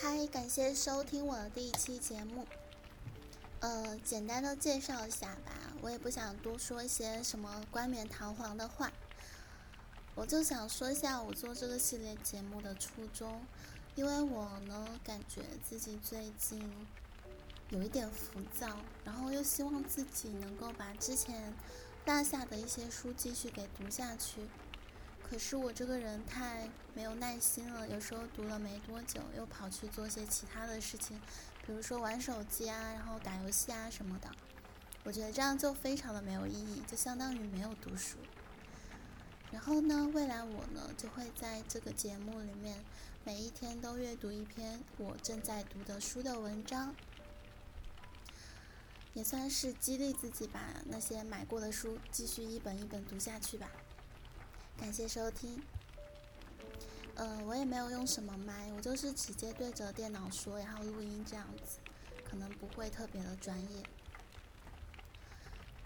嗨，感谢收听我的第一期节目。呃，简单的介绍一下吧，我也不想多说一些什么冠冕堂皇的话，我就想说一下我做这个系列节目的初衷，因为我呢感觉自己最近有一点浮躁，然后又希望自己能够把之前落下的一些书继续给读下去。可是我这个人太没有耐心了，有时候读了没多久，又跑去做些其他的事情，比如说玩手机啊，然后打游戏啊什么的。我觉得这样就非常的没有意义，就相当于没有读书。然后呢，未来我呢就会在这个节目里面，每一天都阅读一篇我正在读的书的文章，也算是激励自己把那些买过的书继续一本一本读下去吧。感谢收听。呃，我也没有用什么麦，我就是直接对着电脑说，然后录音这样子，可能不会特别的专业。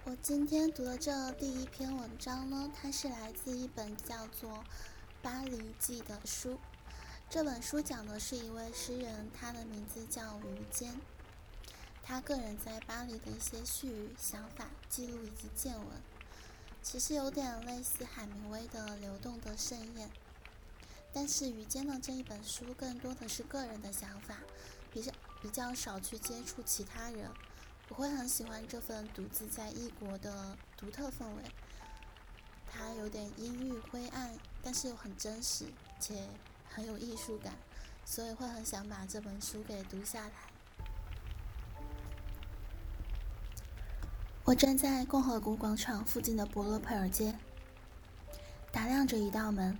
我今天读的这第一篇文章呢，它是来自一本叫做《巴黎记》的书。这本书讲的是一位诗人，他的名字叫于坚，他个人在巴黎的一些絮语、想法、记录以及见闻。其实有点类似海明威的《流动的盛宴》，但是于坚的这一本书更多的是个人的想法，比较比较少去接触其他人。我会很喜欢这份独自在异国的独特氛围，它有点阴郁灰暗，但是又很真实且很有艺术感，所以会很想把这本书给读下来。我站在共和国广场附近的博洛佩尔街，打量着一道门，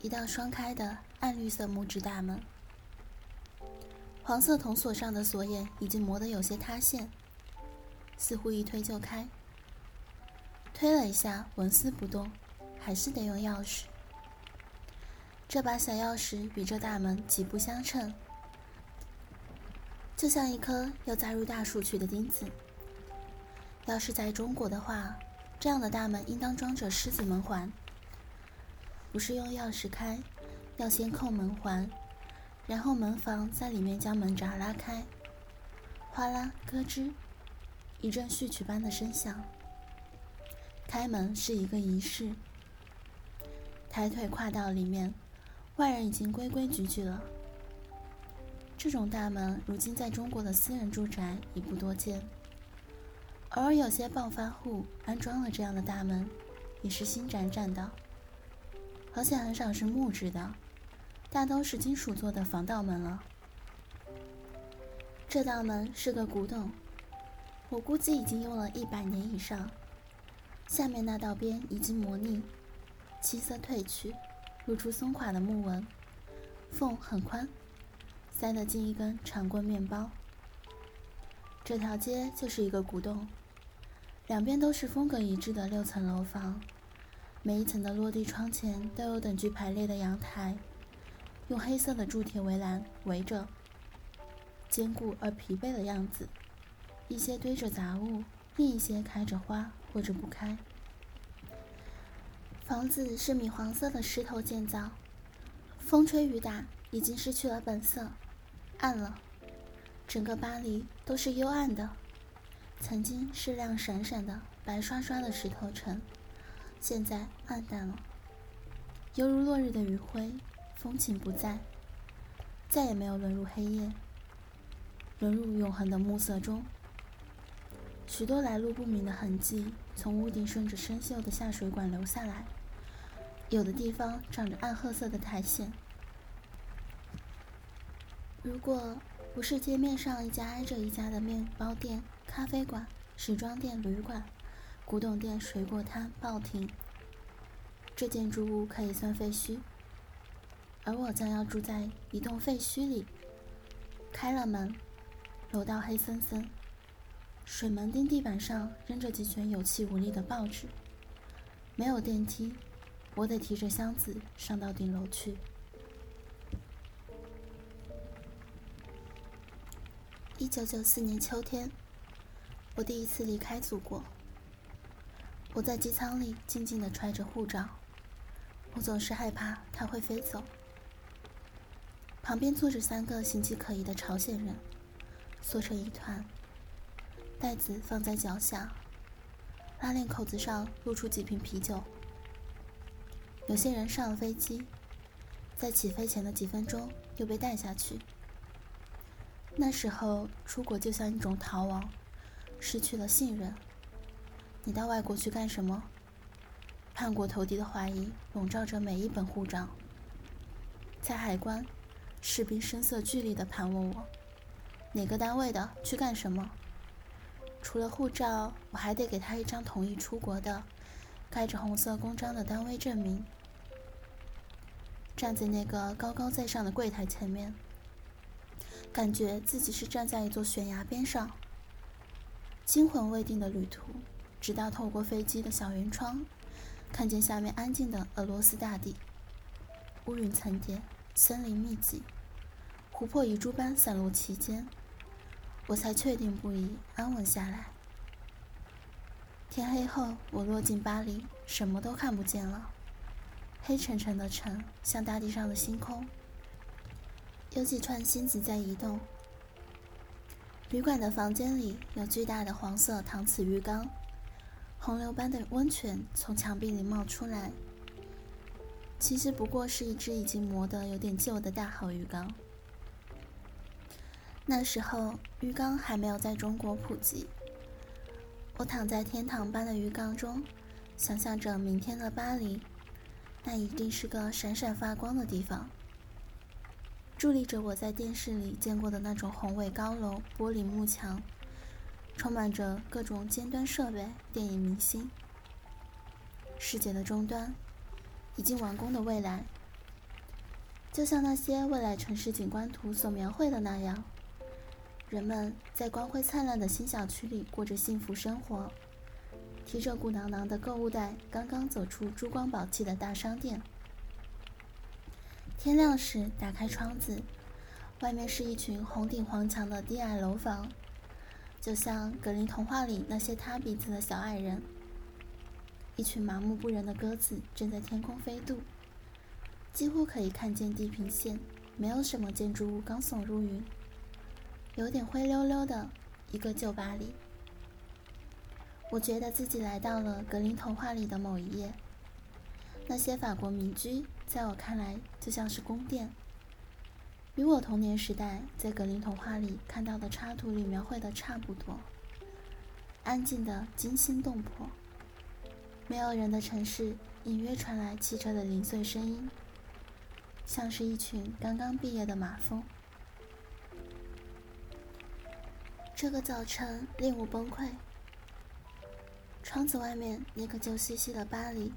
一道双开的暗绿色木质大门。黄色铜锁上的锁眼已经磨得有些塌陷，似乎一推就开。推了一下，纹丝不动，还是得用钥匙。这把小钥匙与这大门极不相称，就像一颗要扎入大树去的钉子。要是在中国的话，这样的大门应当装着狮子门环，不是用钥匙开，要先扣门环，然后门房在里面将门闸拉开，哗啦咯吱，一阵序曲般的声响。开门是一个仪式，抬腿跨到里面，外人已经规规矩矩了。这种大门如今在中国的私人住宅已不多见。偶尔有些暴发户安装了这样的大门，也是新崭崭的，而且很少是木质的，大都是金属做的防盗门了。这道门是个古董，我估计已经用了一百年以上。下面那道边已经磨腻，漆色褪去，露出松垮的木纹，缝很宽，塞得进一根长棍面包。这条街就是一个古董。两边都是风格一致的六层楼房，每一层的落地窗前都有等距排列的阳台，用黑色的铸铁围栏围着，坚固而疲惫的样子。一些堆着杂物，另一些开着花或者不开。房子是米黄色的石头建造，风吹雨打已经失去了本色，暗了。整个巴黎都是幽暗的。曾经是亮闪闪的白刷刷的石头城，现在暗淡了，犹如落日的余晖，风情不再，再也没有沦入黑夜，沦入永恒的暮色中。许多来路不明的痕迹从屋顶顺着生锈的下水管流下来，有的地方长着暗褐色的苔藓。如果不是街面上一家挨着一家的面包店。咖啡馆、时装店、旅馆、古董店、水果摊、报亭，这建筑物可以算废墟。而我将要住在一栋废墟里。开了门，楼道黑森森，水门钉地板上扔着几卷有气无力的报纸。没有电梯，我得提着箱子上到顶楼去。一九九四年秋天。我第一次离开祖国。我在机舱里静静地揣着护照，我总是害怕它会飞走。旁边坐着三个形迹可疑的朝鲜人，缩成一团，袋子放在脚下，拉链口子上露出几瓶啤酒。有些人上了飞机，在起飞前的几分钟又被带下去。那时候出国就像一种逃亡，失去了信任。你到外国去干什么？叛国投敌的怀疑笼罩着每一本护照。在海关，士兵声色俱厉地盘问我：“哪个单位的？去干什么？”除了护照，我还得给他一张同意出国的、盖着红色公章的单位证明。站在那个高高在上的柜台前面。感觉自己是站在一座悬崖边上，惊魂未定的旅途，直到透过飞机的小圆窗，看见下面安静的俄罗斯大地，乌云层叠，森林密集，湖泊遗珠般散落其间，我才确定不已，安稳下来。天黑后，我落进巴黎，什么都看不见了，黑沉沉的城，像大地上的星空。有几串星子在移动。旅馆的房间里有巨大的黄色搪瓷浴缸，洪流般的温泉从墙壁里冒出来。其实不过是一只已经磨得有点旧的大号浴缸。那时候浴缸还没有在中国普及。我躺在天堂般的浴缸中，想象着明天的巴黎，那一定是个闪闪发光的地方。伫立着我在电视里见过的那种宏伟高楼、玻璃幕墙，充满着各种尖端设备、电影明星。世界的终端，已经完工的未来，就像那些未来城市景观图所描绘的那样，人们在光辉灿烂的新小区里过着幸福生活，提着鼓囊囊的购物袋，刚刚走出珠光宝气的大商店。天亮时，打开窗子，外面是一群红顶黄墙的低矮楼房，就像格林童话里那些塌鼻子的小矮人。一群麻木不仁的鸽子正在天空飞渡，几乎可以看见地平线，没有什么建筑物高耸入云，有点灰溜溜的一个旧巴黎。我觉得自己来到了格林童话里的某一页。那些法国民居，在我看来就像是宫殿，与我童年时代在格林童话里看到的插图里描绘的差不多。安静的惊心动魄，没有人的城市，隐约传来汽车的零碎声音，像是一群刚刚毕业的马蜂。这个早晨令我崩溃。窗子外面那个旧兮兮的巴黎。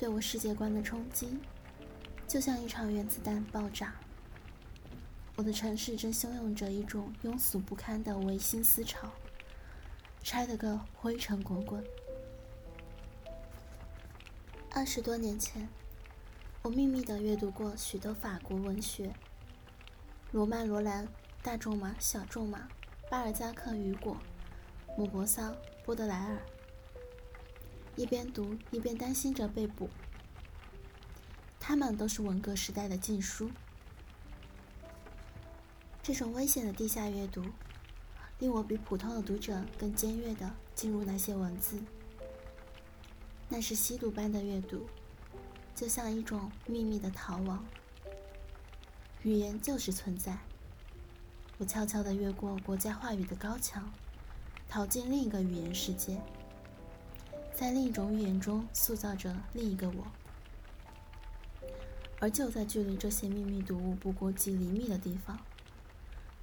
对我世界观的冲击，就像一场原子弹爆炸。我的城市正汹涌着一种庸俗不堪的唯心思潮，拆得个灰尘滚滚。二十多年前，我秘密地阅读过许多法国文学：罗曼·罗兰、大仲马、小仲马、巴尔扎克、雨果、莫泊桑、波德莱尔。一边读一边担心着被捕。他们都是文革时代的禁书。这种危险的地下阅读，令我比普通的读者更尖锐地进入那些文字。那是吸毒般的阅读，就像一种秘密的逃亡。语言就是存在。我悄悄地越过国家话语的高墙，逃进另一个语言世界。在另一种语言中塑造着另一个我，而就在距离这些秘密读物不过几厘米的地方，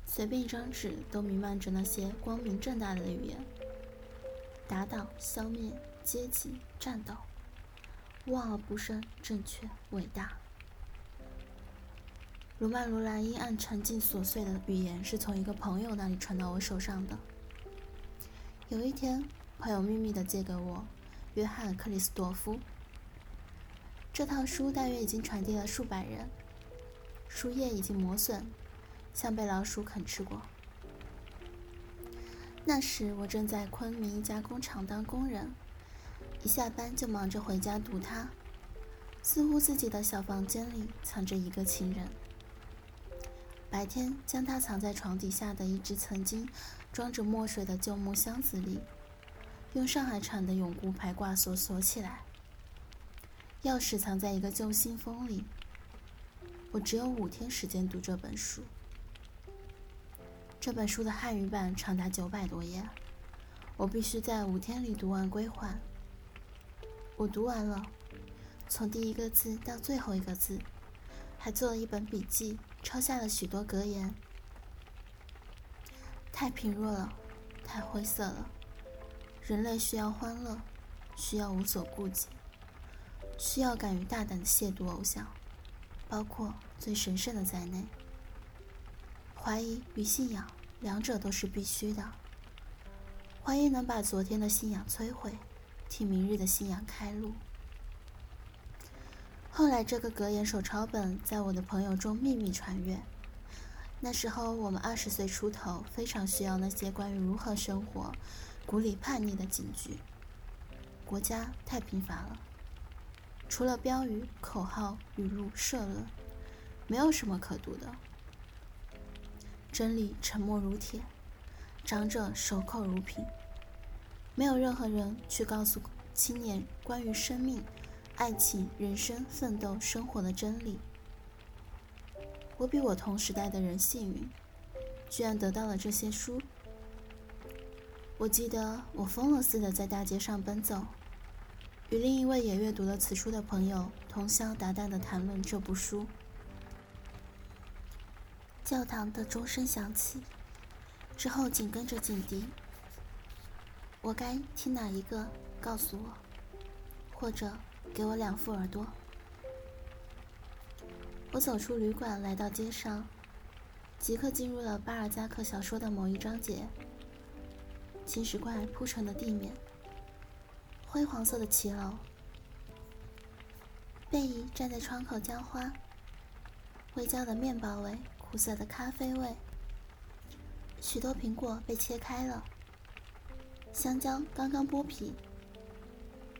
随便一张纸都弥漫着那些光明正大的语言：打倒、消灭、阶级、战斗、望而不胜、正确、伟大。罗曼·罗兰阴暗、沉静、琐碎的语言是从一个朋友那里传到我手上的。有一天，朋友秘密地借给我。约翰·克里斯多夫。这套书大约已经传递了数百人，书页已经磨损，像被老鼠啃吃过。那时我正在昆明一家工厂当工人，一下班就忙着回家读它，似乎自己的小房间里藏着一个情人。白天将它藏在床底下的一只曾经装着墨水的旧木箱子里，用上海产的永固牌挂锁锁起来。钥匙藏在一个旧信封里。我只有五天时间读这本书。这本书的汉语版长达九百多页，我必须在五天里读完归还。我读完了，从第一个字到最后一个字，还做了一本笔记，抄下了许多格言。太贫弱了，太灰色了。人类需要欢乐，需要无所顾忌，需要敢于大胆的亵渎偶像。包括最神圣的在内，怀疑与信仰两者都是必须的。怀疑能把昨天的信仰摧毁，替明日的信仰开路。后来，这个格言手抄本在我的朋友中秘密传阅。那时候我们二十岁出头，非常需要那些关于如何生活、鼓励叛逆的警句。国家太贫乏了。除了标语、口号、语录、社论，没有什么可读的。真理沉默如铁，长者守口如瓶。没有任何人去告诉青年关于生命、爱情、人生、奋斗、生活的真理。我比我同时代的人幸运，居然得到了这些书。我记得我疯了似的在大街上奔走。与另一位也阅读了此书的朋友通宵达旦的谈论这部书。教堂的钟声响起，之后紧跟着警笛。我该听哪一个？告诉我，或者给我两副耳朵。我走出旅馆，来到街上，即刻进入了巴尔扎克小说的某一章节。青石块铺成的地面。灰黄色的骑楼，贝姨站在窗口浇花。微焦的面包味，苦涩的咖啡味。许多苹果被切开了，香蕉刚刚剥皮。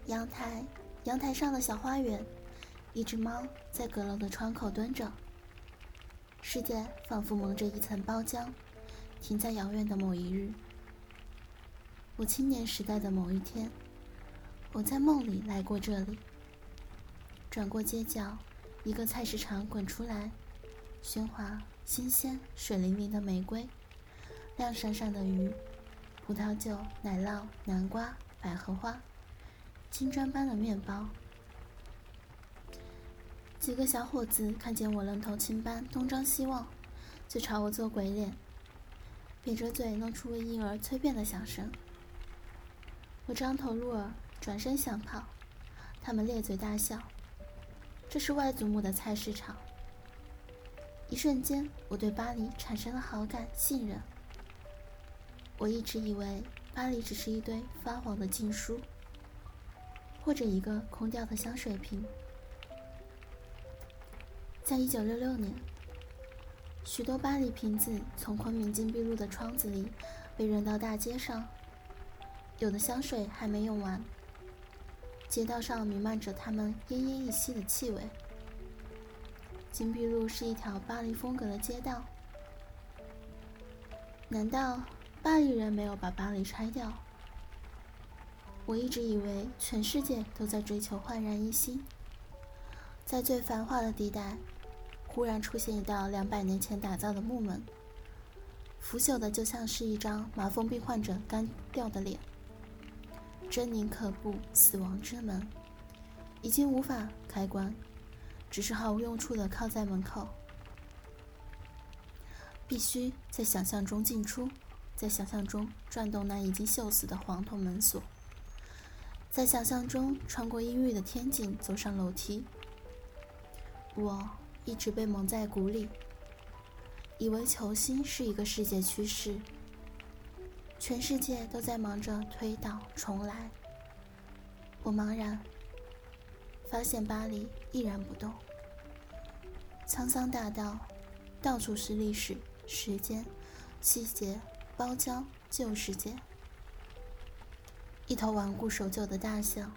阳台，阳台上的小花园，一只猫在阁楼的窗口蹲着。世界仿佛蒙着一层包浆，停在遥远的某一日。我青年时代的某一天。我在梦里来过这里，转过街角，一个菜市场滚出来，喧哗、新鲜、水灵灵的玫瑰，亮闪闪的鱼，葡萄酒、奶酪、南瓜、百合花，金砖般的面包。几个小伙子看见我愣头青般东张西望，就朝我做鬼脸，瘪着嘴弄出为婴儿催便的响声。我张头入耳。转身想跑，他们咧嘴大笑。这是外祖母的菜市场。一瞬间，我对巴黎产生了好感、信任。我一直以为巴黎只是一堆发黄的禁书，或者一个空掉的香水瓶。在一九六六年，许多巴黎瓶子从昆明金碧路的窗子里被扔到大街上，有的香水还没用完。街道上弥漫着他们奄奄一息的气味。金碧路是一条巴黎风格的街道。难道巴黎人没有把巴黎拆掉？我一直以为全世界都在追求焕然一新。在最繁华的地带，忽然出现一道两百年前打造的木门，腐朽的就像是一张麻风病患者干掉的脸。狰狞可怖，死亡之门，已经无法开关，只是毫无用处的靠在门口。必须在想象中进出，在想象中转动那已经锈死的黄铜门锁，在想象中穿过阴郁的天井走上楼梯。我一直被蒙在鼓里，以为球星是一个世界趋势。全世界都在忙着推倒重来，我茫然，发现巴黎依然不动。沧桑大道，到处是历史、时间、细节、包浆、旧世界。一头顽固守旧的大象，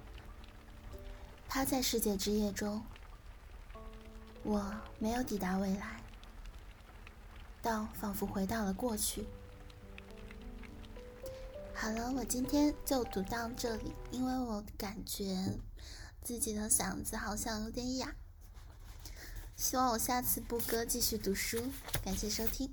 趴在世界之夜中。我没有抵达未来，到仿佛回到了过去。好了，我今天就读到这里，因为我感觉自己的嗓子好像有点哑。希望我下次不歌继续读书，感谢收听。